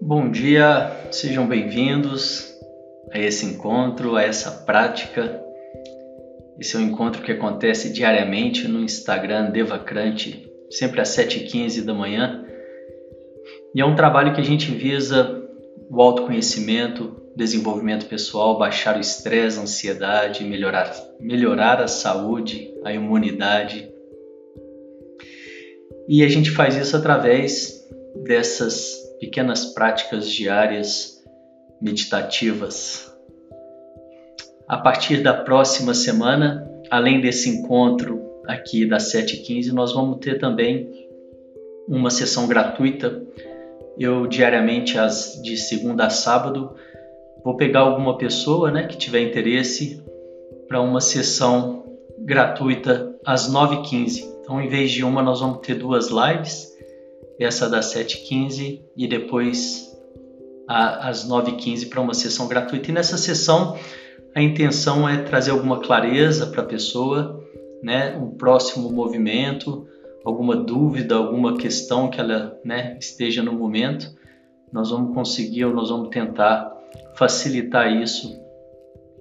Bom dia, sejam bem-vindos a esse encontro, a essa prática. Esse é um encontro que acontece diariamente no Instagram Devacrante, sempre às 7h15 da manhã. E é um trabalho que a gente visa o autoconhecimento, desenvolvimento pessoal, baixar o estresse, a ansiedade, melhorar, melhorar a saúde, a imunidade. E a gente faz isso através dessas pequenas práticas diárias meditativas. A partir da próxima semana, além desse encontro aqui das 7h15, nós vamos ter também uma sessão gratuita. Eu diariamente, as, de segunda a sábado, vou pegar alguma pessoa né, que tiver interesse para uma sessão gratuita às 9h15. Então, em vez de uma, nós vamos ter duas lives essa das 7h15 e depois às 9h15 para uma sessão gratuita. E nessa sessão a intenção é trazer alguma clareza para a pessoa, né, um próximo movimento, alguma dúvida, alguma questão que ela né, esteja no momento. Nós vamos conseguir ou nós vamos tentar facilitar isso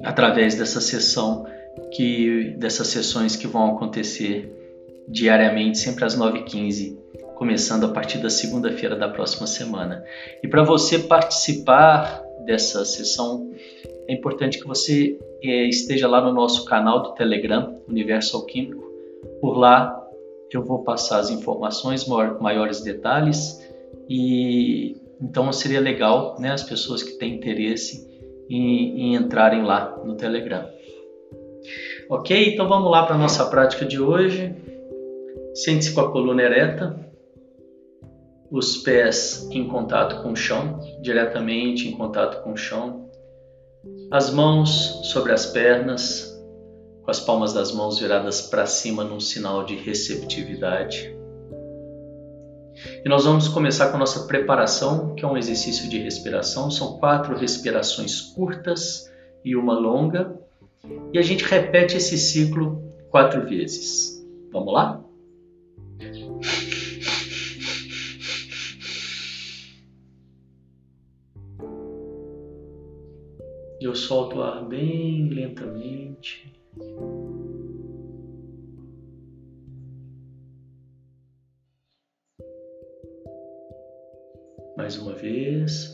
através dessa sessão que dessas sessões que vão acontecer diariamente, sempre às 9h15 começando a partir da segunda-feira da próxima semana. E para você participar dessa sessão, é importante que você é, esteja lá no nosso canal do Telegram, Universo Alquímico. Por lá eu vou passar as informações, maiores detalhes e então seria legal, né, as pessoas que têm interesse em, em entrarem lá no Telegram. Ok? Então vamos lá para a nossa prática de hoje. Sente-se com a coluna ereta, os pés em contato com o chão, diretamente em contato com o chão, as mãos sobre as pernas, com as palmas das mãos viradas para cima num sinal de receptividade. E nós vamos começar com a nossa preparação, que é um exercício de respiração. São quatro respirações curtas e uma longa. E a gente repete esse ciclo quatro vezes. Vamos lá? Eu solto o ar bem lentamente. Mais uma vez.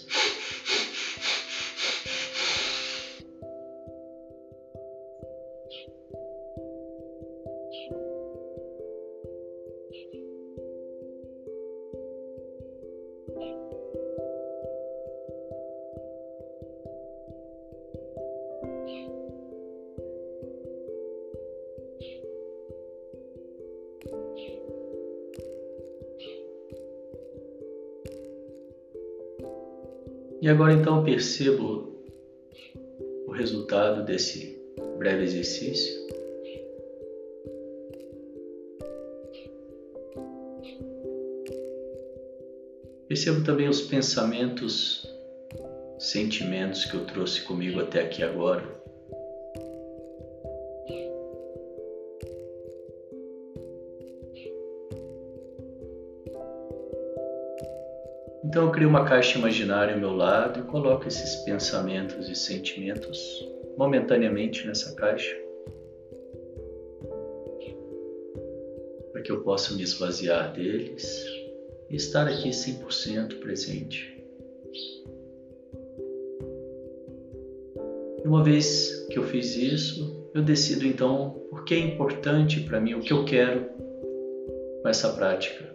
Agora então percebo o resultado desse breve exercício. Percebo também os pensamentos, sentimentos que eu trouxe comigo até aqui agora. Crio uma caixa imaginária ao meu lado e coloco esses pensamentos e sentimentos momentaneamente nessa caixa. Para que eu possa me esvaziar deles e estar aqui 100% presente. E uma vez que eu fiz isso, eu decido então o que é importante para mim, o que eu quero com essa prática.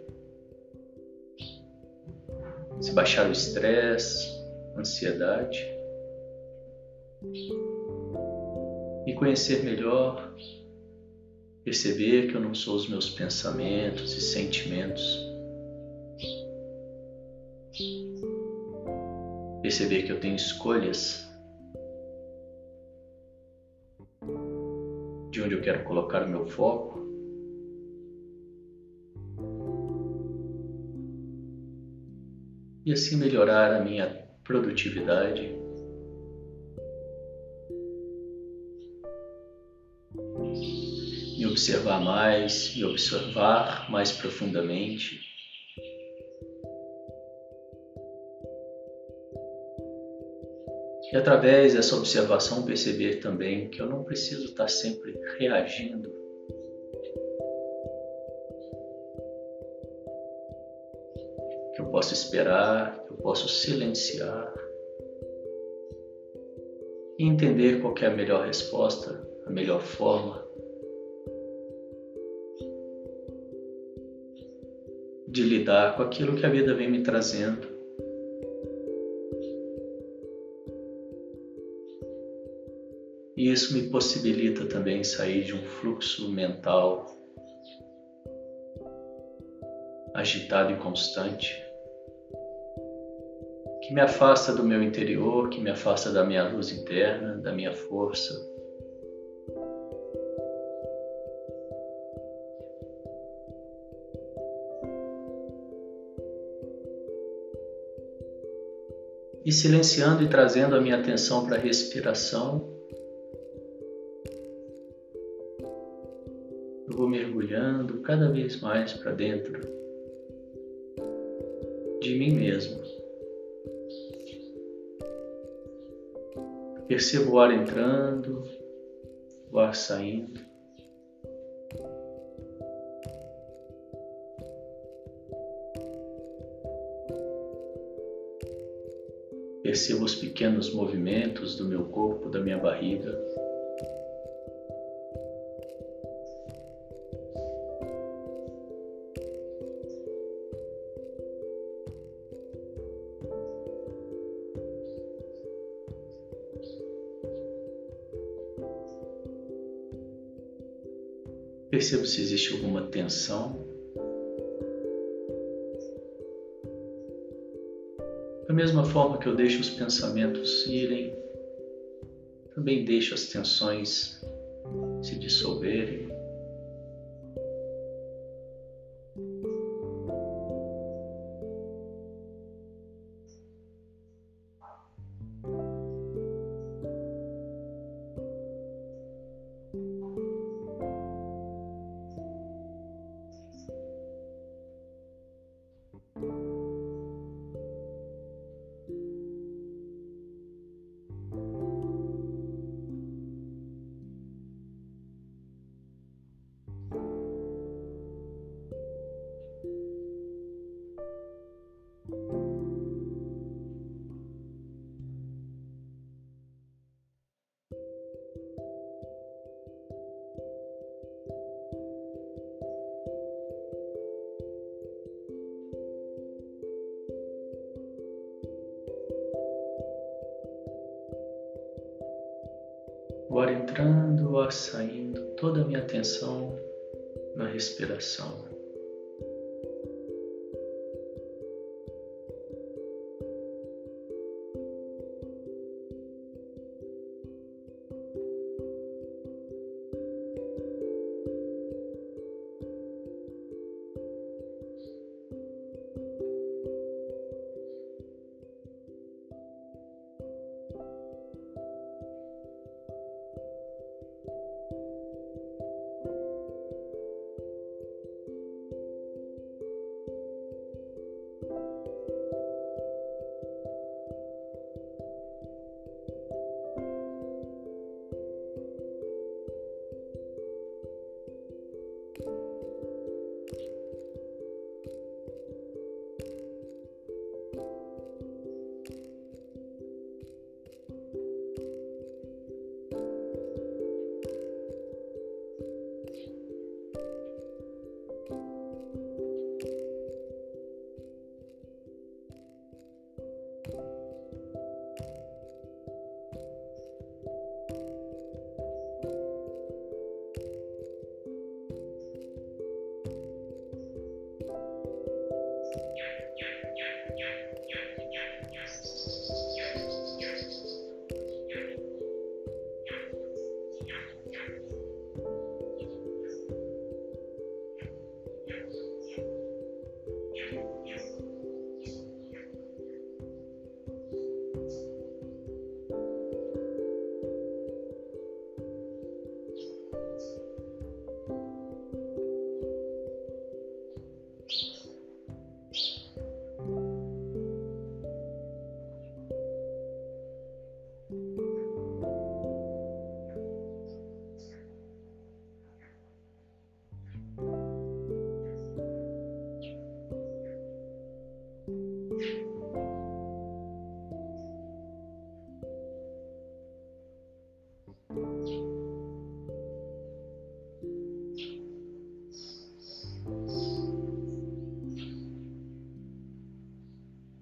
Se baixar o estresse, ansiedade. Me conhecer melhor, perceber que eu não sou os meus pensamentos e sentimentos. Perceber que eu tenho escolhas de onde eu quero colocar o meu foco. E assim melhorar a minha produtividade. Me observar mais, me observar mais profundamente. E através dessa observação perceber também que eu não preciso estar sempre reagindo. Que eu posso esperar, que eu posso silenciar e entender qual é a melhor resposta, a melhor forma de lidar com aquilo que a vida vem me trazendo. E isso me possibilita também sair de um fluxo mental agitado e constante, que me afasta do meu interior, que me afasta da minha luz interna, da minha força. E silenciando e trazendo a minha atenção para a respiração, vou mergulhando cada vez mais para dentro de mim mesmo. Percebo o ar entrando, o ar saindo. Percebo os pequenos movimentos do meu corpo, da minha barriga. Percebo se existe alguma tensão. Da mesma forma que eu deixo os pensamentos irem, também deixo as tensões se dissolverem. Ar entrando, saindo, toda a minha atenção na respiração.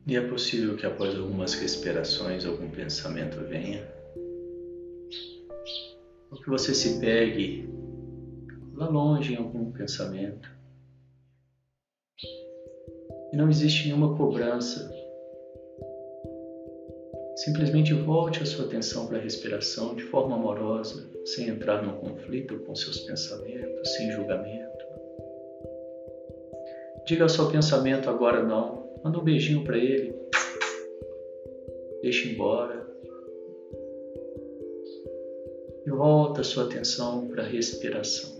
E é possível que após algumas respirações algum pensamento venha, ou que você se pegue lá longe em algum pensamento. E não existe nenhuma cobrança Simplesmente volte a sua atenção para a respiração de forma amorosa, sem entrar no conflito com seus pensamentos, sem julgamento. Diga ao seu pensamento agora não. Manda um beijinho para ele. Deixe embora. E volta a sua atenção para a respiração.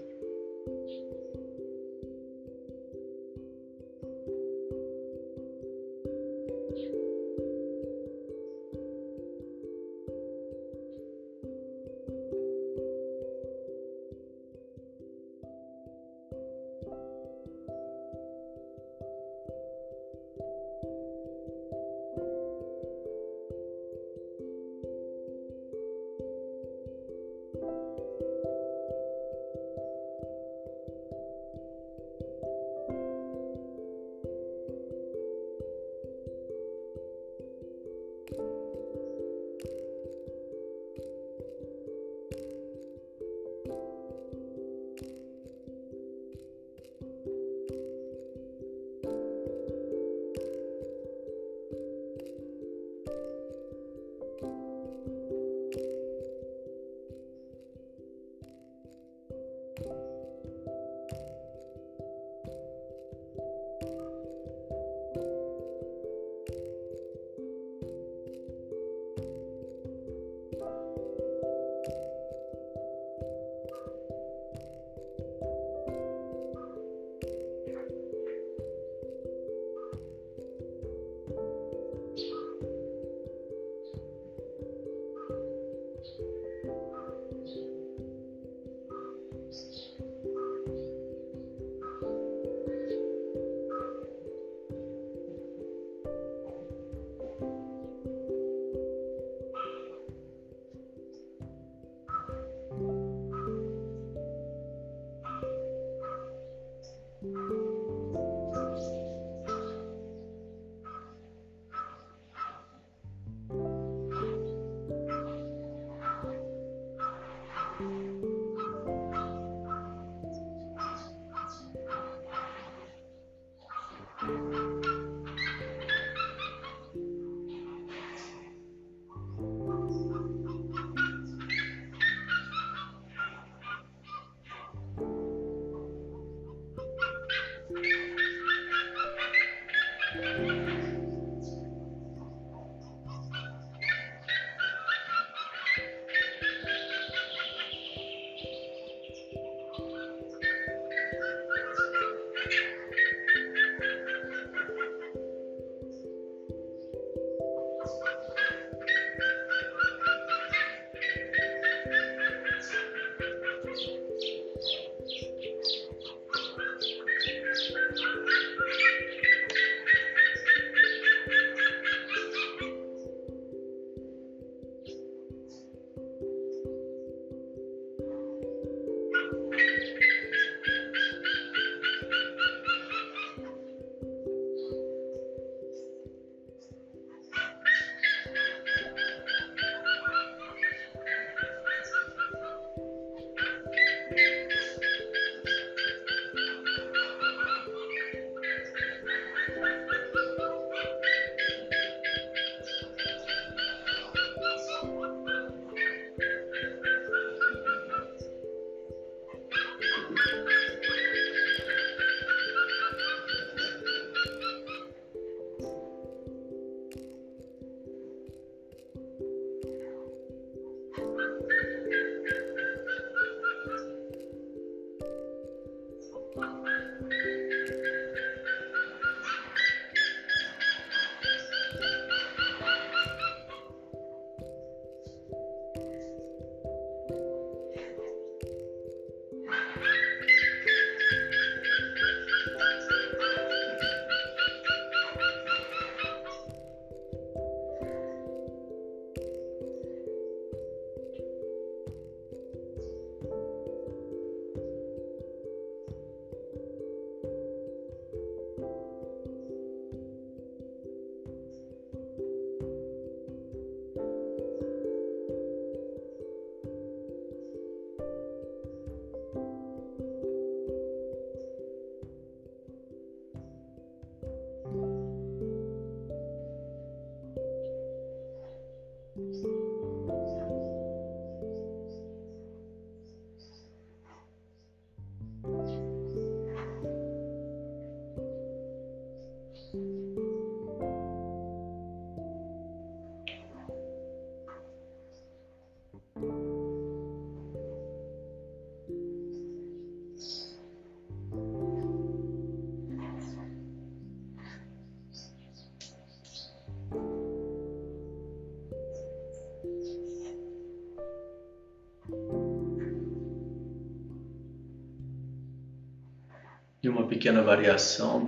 E uma pequena variação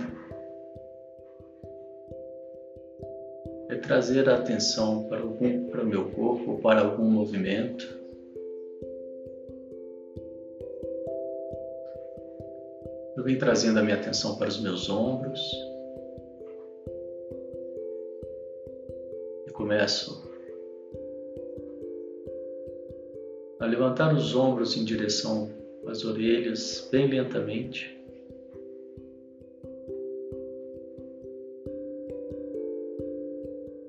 é trazer a atenção para algum para meu corpo ou para algum movimento. Eu venho trazendo a minha atenção para os meus ombros. E começo a levantar os ombros em direção às orelhas bem lentamente.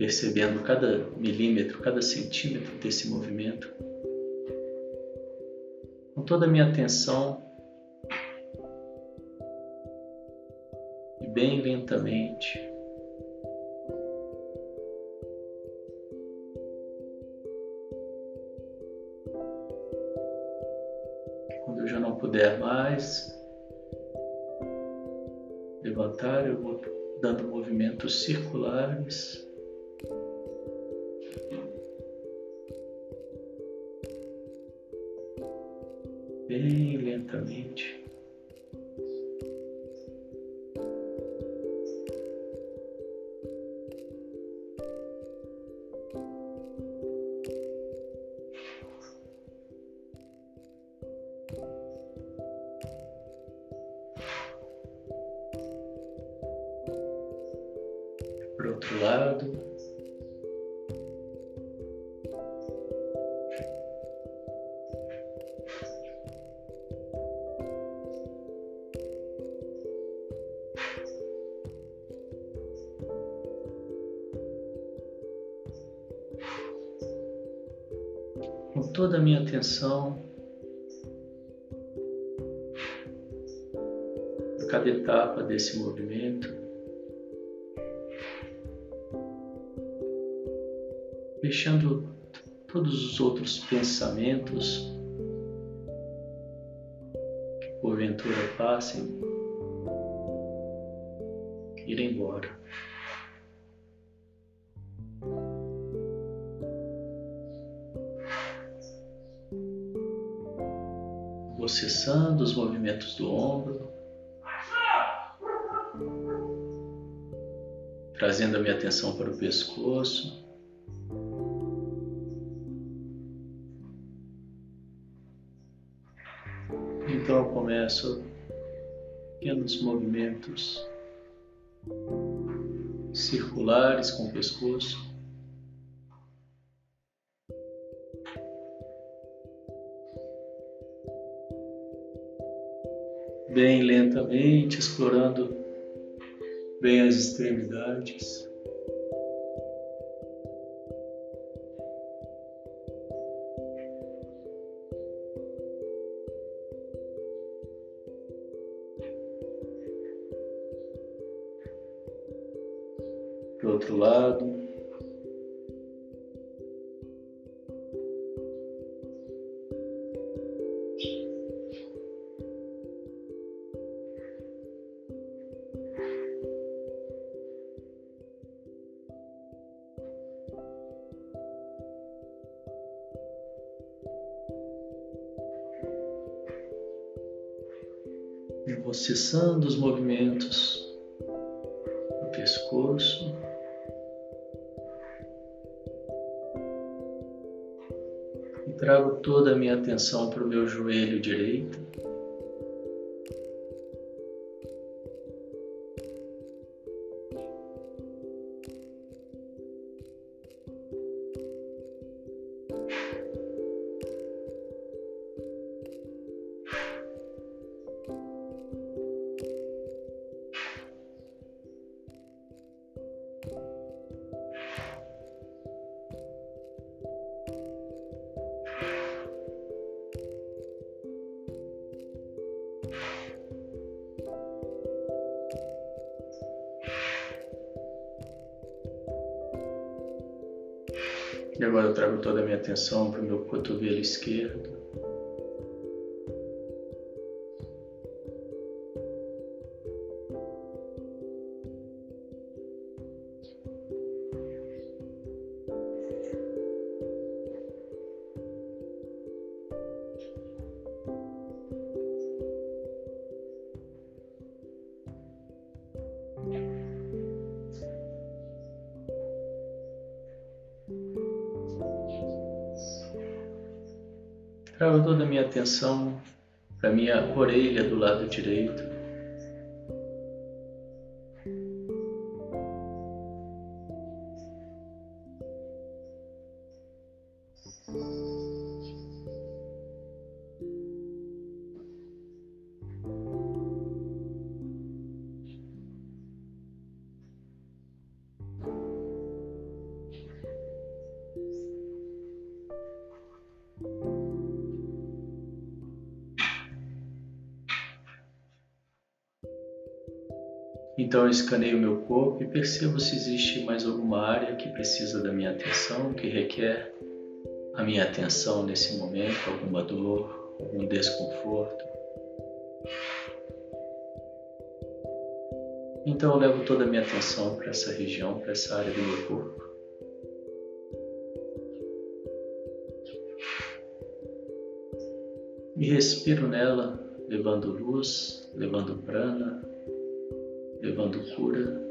Percebendo cada milímetro, cada centímetro desse movimento, com toda a minha atenção e bem lentamente. Quando eu já não puder mais levantar, eu vou dando movimentos circulares atenção a cada etapa desse movimento, deixando todos os outros pensamentos que porventura passem ir embora. Cessando os movimentos do ombro, trazendo a minha atenção para o pescoço. Então eu começo pequenos movimentos circulares com o pescoço. Bem lentamente, explorando bem as extremidades. Vou cessando os movimentos do pescoço. E trago toda a minha atenção para o meu joelho direito. Atenção para o meu cotovelo esquerdo. Trago toda a minha atenção para minha orelha do lado direito. Eu escaneio meu corpo e percebo se existe mais alguma área que precisa da minha atenção, que requer a minha atenção nesse momento, alguma dor, algum desconforto. Então eu levo toda a minha atenção para essa região, para essa área do meu corpo. E respiro nela, levando luz, levando prana, levando cura.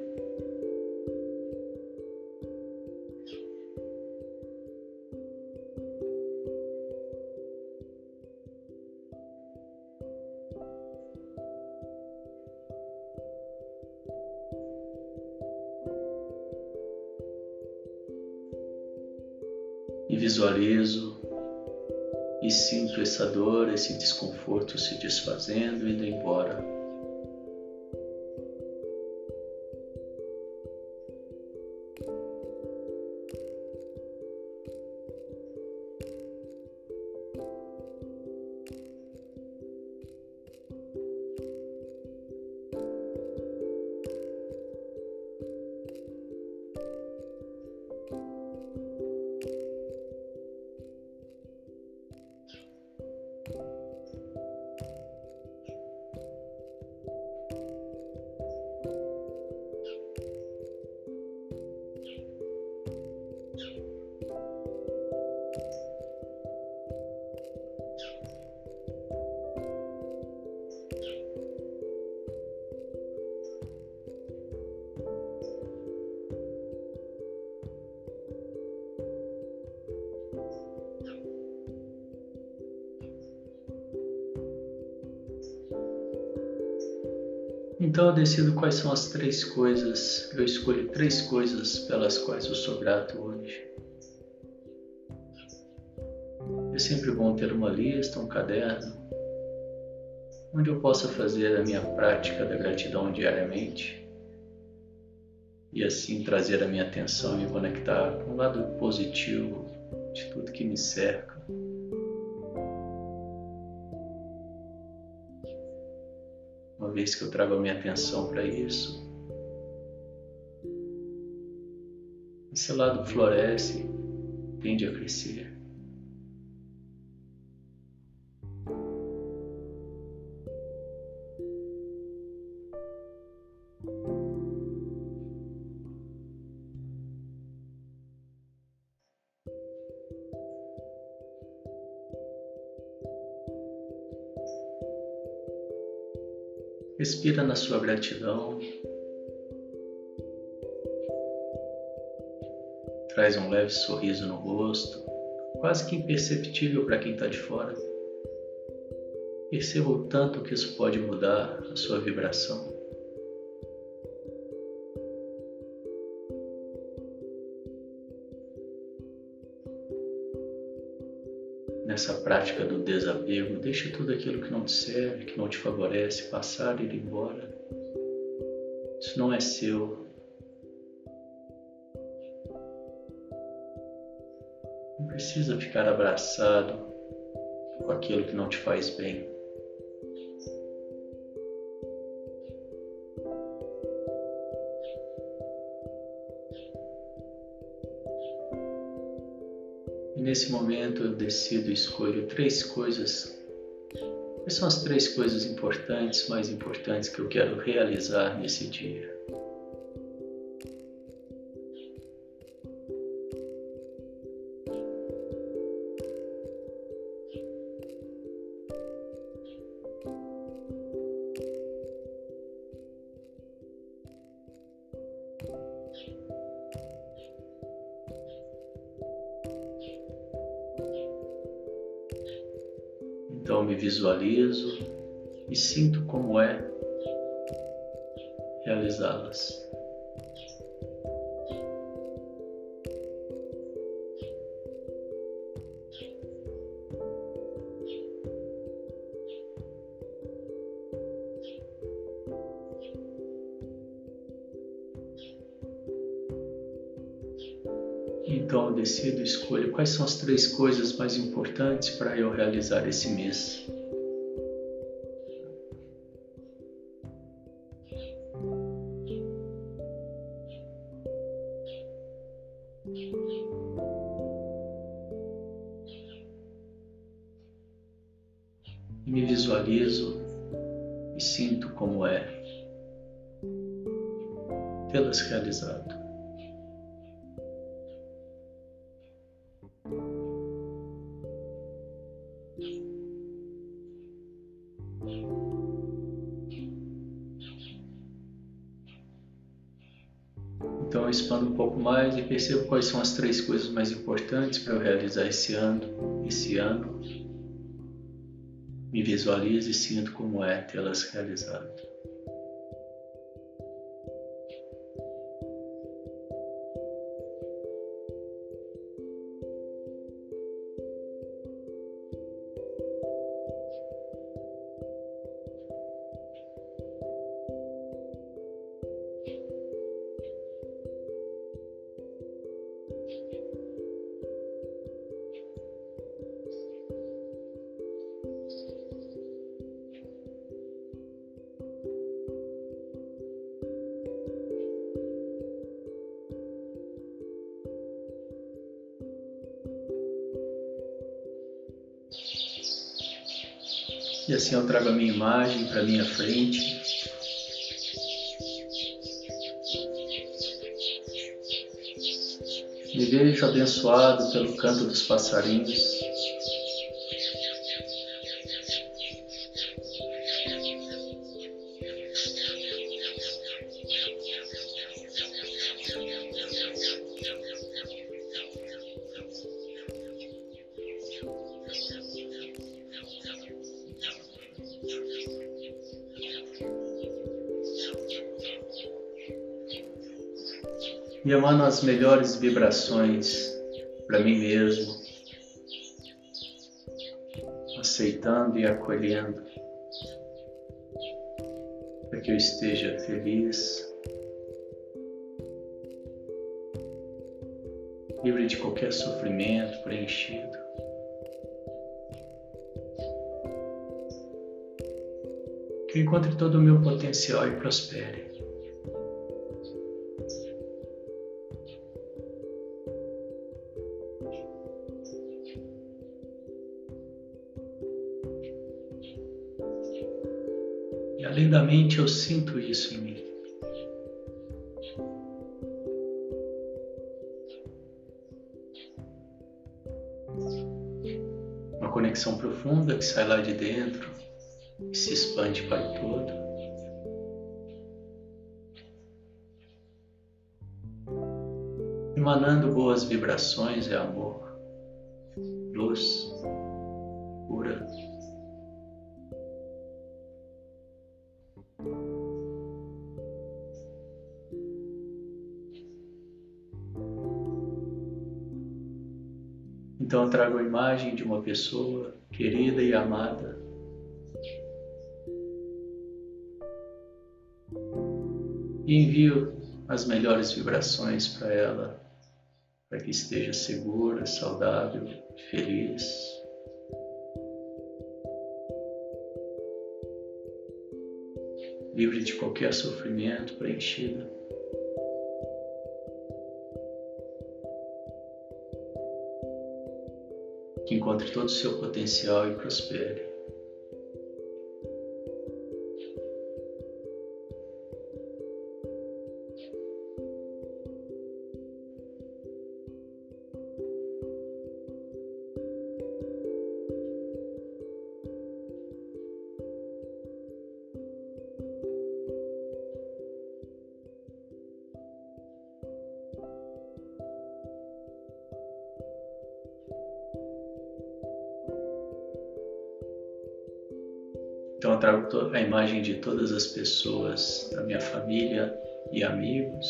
E visualizo e sinto essa dor, esse desconforto se desfazendo, indo embora. Então eu decido quais são as três coisas, eu escolho três coisas pelas quais eu sou grato hoje. É sempre bom ter uma lista, um caderno, onde eu possa fazer a minha prática da gratidão diariamente e assim trazer a minha atenção e me conectar com o lado positivo de tudo que me cerca. Vez que eu trago a minha atenção para isso, esse lado floresce, tende a crescer. Respira na sua gratidão. Traz um leve sorriso no rosto, quase que imperceptível para quem está de fora. Perceba o tanto que isso pode mudar a sua vibração. Nessa prática do desapego, deixe tudo aquilo que não te serve, que não te favorece, passar e ir embora. Isso não é seu. Não precisa ficar abraçado com aquilo que não te faz bem. Nesse momento eu decido e escolho três coisas. Quais são as três coisas importantes, mais importantes que eu quero realizar nesse dia? Sinto como é realizá-las. Então eu decido, escolho quais são as três coisas mais importantes para eu realizar esse mês. Percebo quais são as três coisas mais importantes para eu realizar esse ano, esse ano. Me visualizo e sinto como é tê-las realizado. E assim eu trago a minha imagem para minha frente. Me vejo abençoado pelo canto dos passarinhos. E emano as melhores vibrações para mim mesmo, aceitando e acolhendo para que eu esteja feliz, livre de qualquer sofrimento, preenchido. Que eu encontre todo o meu potencial e prospere. E além da mente, eu sinto isso em mim. Uma conexão profunda que sai lá de dentro e se expande para todo. Emanando boas vibrações é amor, luz, cura. Então eu trago a imagem de uma pessoa querida e amada. E envio as melhores vibrações para ela, para que esteja segura, saudável, feliz. Livre de qualquer sofrimento, preenchida. Que encontre todo o seu potencial e prospere. A imagem de todas as pessoas da minha família e amigos.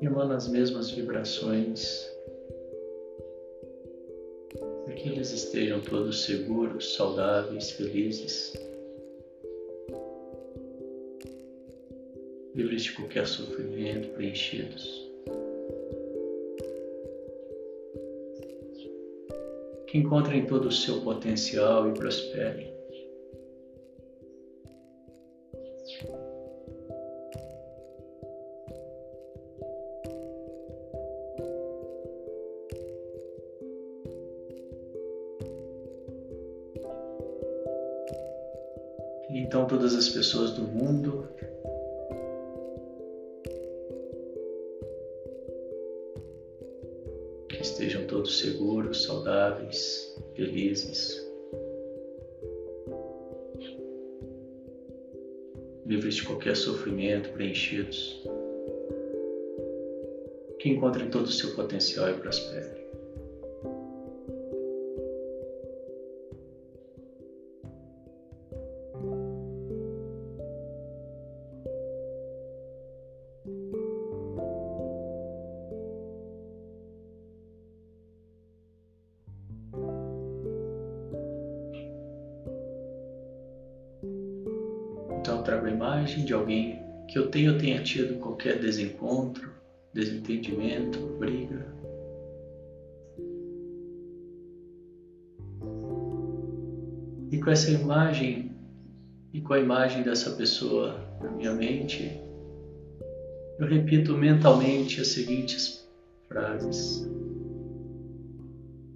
E emana as mesmas vibrações para que eles estejam todos seguros, saudáveis, felizes, livres de qualquer sofrimento, preenchidos. Que encontrem todo o seu potencial e prosperem. Então, todas as pessoas do mundo estejam todos seguros, saudáveis, felizes, livres de qualquer sofrimento, preenchidos, que encontrem todo o seu potencial e prosperem. Tido qualquer desencontro, desentendimento, briga. E com essa imagem e com a imagem dessa pessoa na minha mente, eu repito mentalmente as seguintes frases.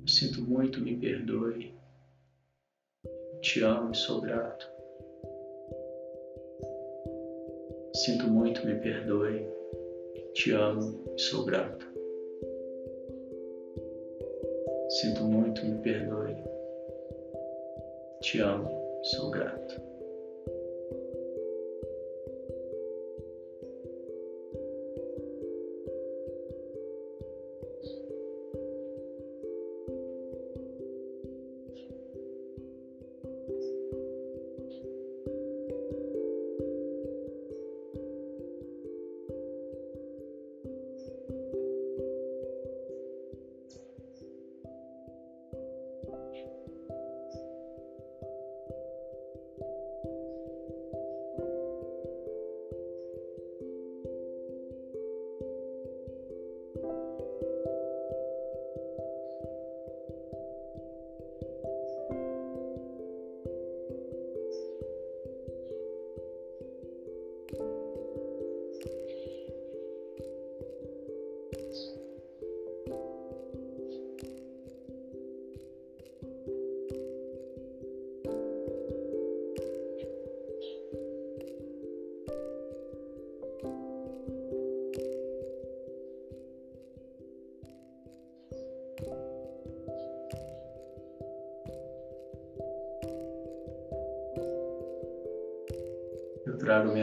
Eu sinto muito, me perdoe. Te amo e sou grato. Sinto muito, me perdoe. Te amo e sou grato. Sinto muito, me perdoe. Te amo, sou grato.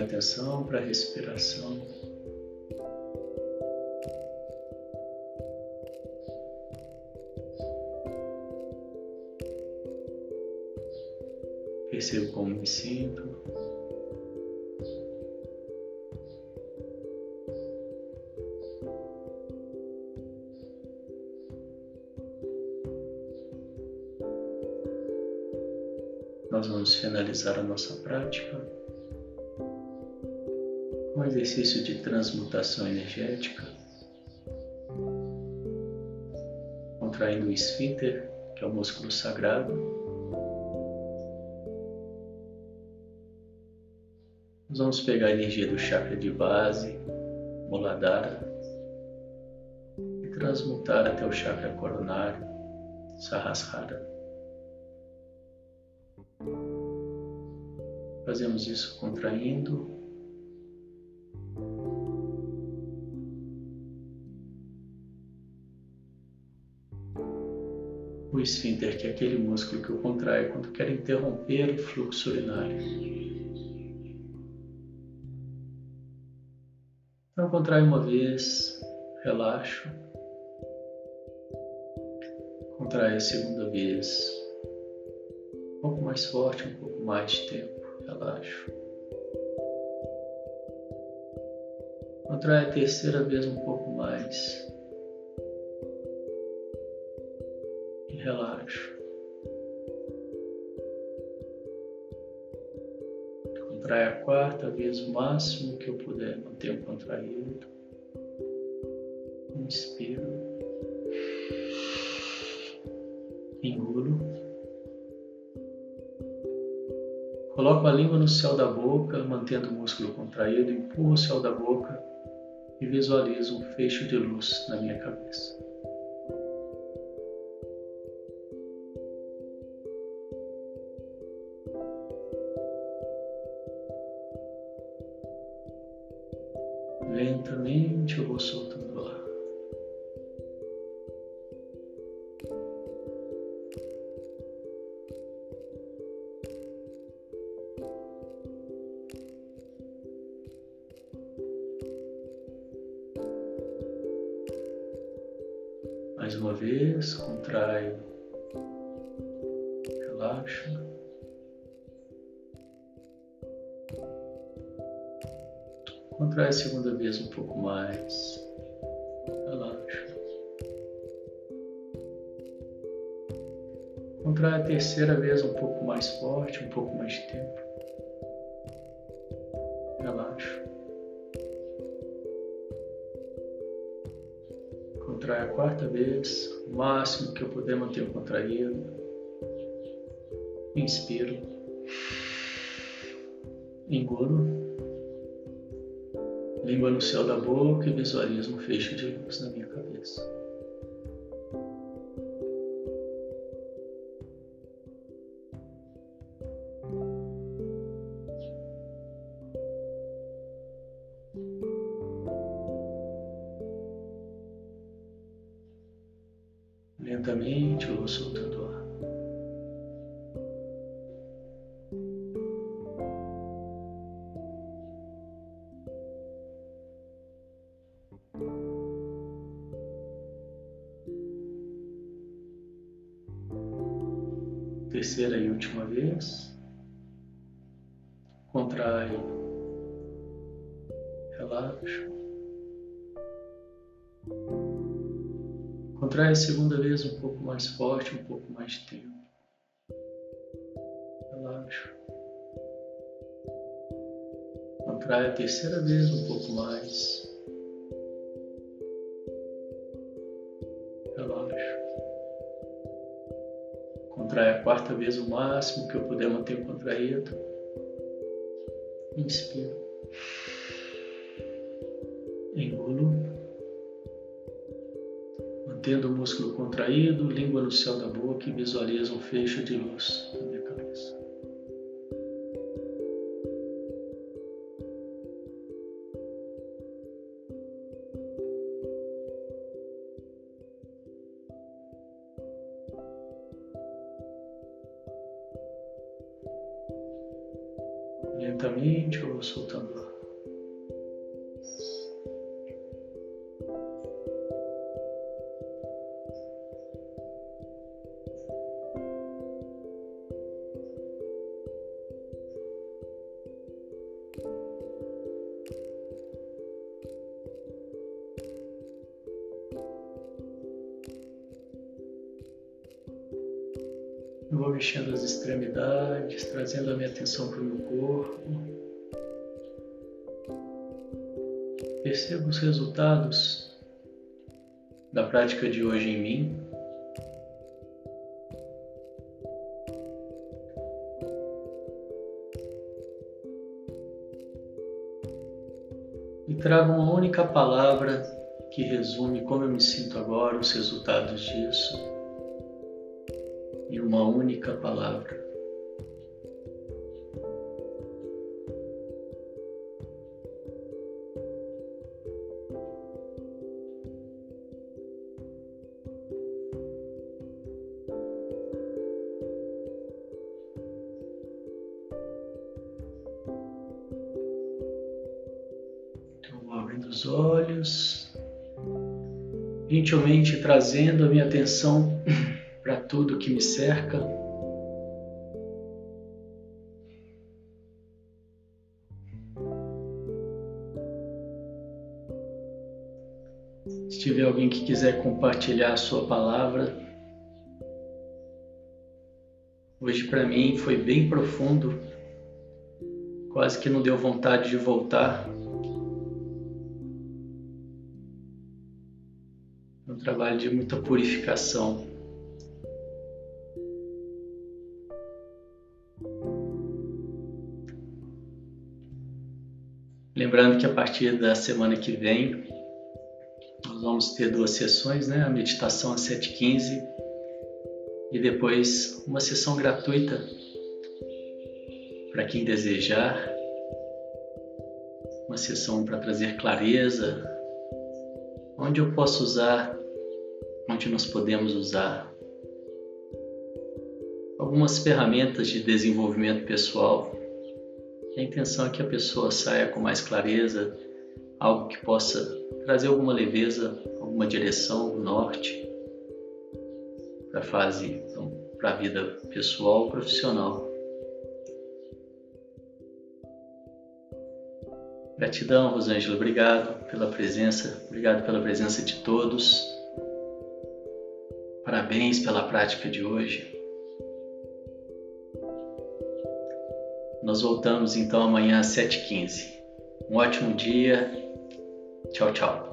Atenção para a respiração. Percebo como me sinto. Nós vamos finalizar a nossa prática um exercício de transmutação energética, contraindo o esfíncter, que é o músculo sagrado. Nós vamos pegar a energia do chakra de base, Muladhara, e transmutar até o chakra coronário, Sahasrara. Fazemos isso contraindo o que é aquele músculo que eu contraio quando quero interromper o fluxo urinário. Então, contraio uma vez, relaxo. Contraio a segunda vez, Um pouco mais forte, um pouco mais de tempo. Relaxo. Contrai a terceira vez um pouco mais. Relaxo. Contrai a quarta vez o máximo que eu puder manter contraído. Inspiro. Engulo. Coloco a língua no céu da boca, mantendo o músculo contraído, empurro o céu da boca e visualizo um fecho de luz na minha cabeça. Contrai a segunda vez um pouco mais. Relaxa. Contrai a terceira vez um pouco mais forte, um pouco mais de tempo. Relaxa. Contrai a quarta vez, o máximo que eu puder manter contraído. Inspiro. Engulo língua no céu da boca e visualizo um fecho de luz na minha cabeça. Relaxa. Contrai a terceira vez um pouco mais. Contrai a quarta vez o máximo que eu puder manter contraído. Inspiro. Engulo. Mantendo o músculo contraído, língua no céu da boca e visualizo um fecho de luz atenção para o meu corpo. Percebo os resultados da prática de hoje em mim. E trago uma única palavra que resume como eu me sinto agora, os resultados disso em uma única palavra. gentilmente trazendo a minha atenção para tudo que me cerca. Se tiver alguém que quiser compartilhar a sua palavra, hoje para mim foi bem profundo, quase que não deu vontade de voltar muita purificação. Lembrando que a partir da semana que vem nós vamos ter duas sessões, né? A meditação às 7h15 e depois uma sessão gratuita para quem desejar. Uma sessão para trazer clareza, onde eu posso usar, onde nós podemos usar algumas ferramentas de desenvolvimento pessoal a intenção é que a pessoa saia com mais clareza, algo que possa trazer alguma leveza, alguma direção, norte para a fase, para a vida pessoal, profissional. Gratidão, Rosângela, obrigado pela presença, obrigado pela presença de todos. Parabéns pela prática de hoje. Nós voltamos então amanhã às 7h15. Um ótimo dia. Tchau, tchau.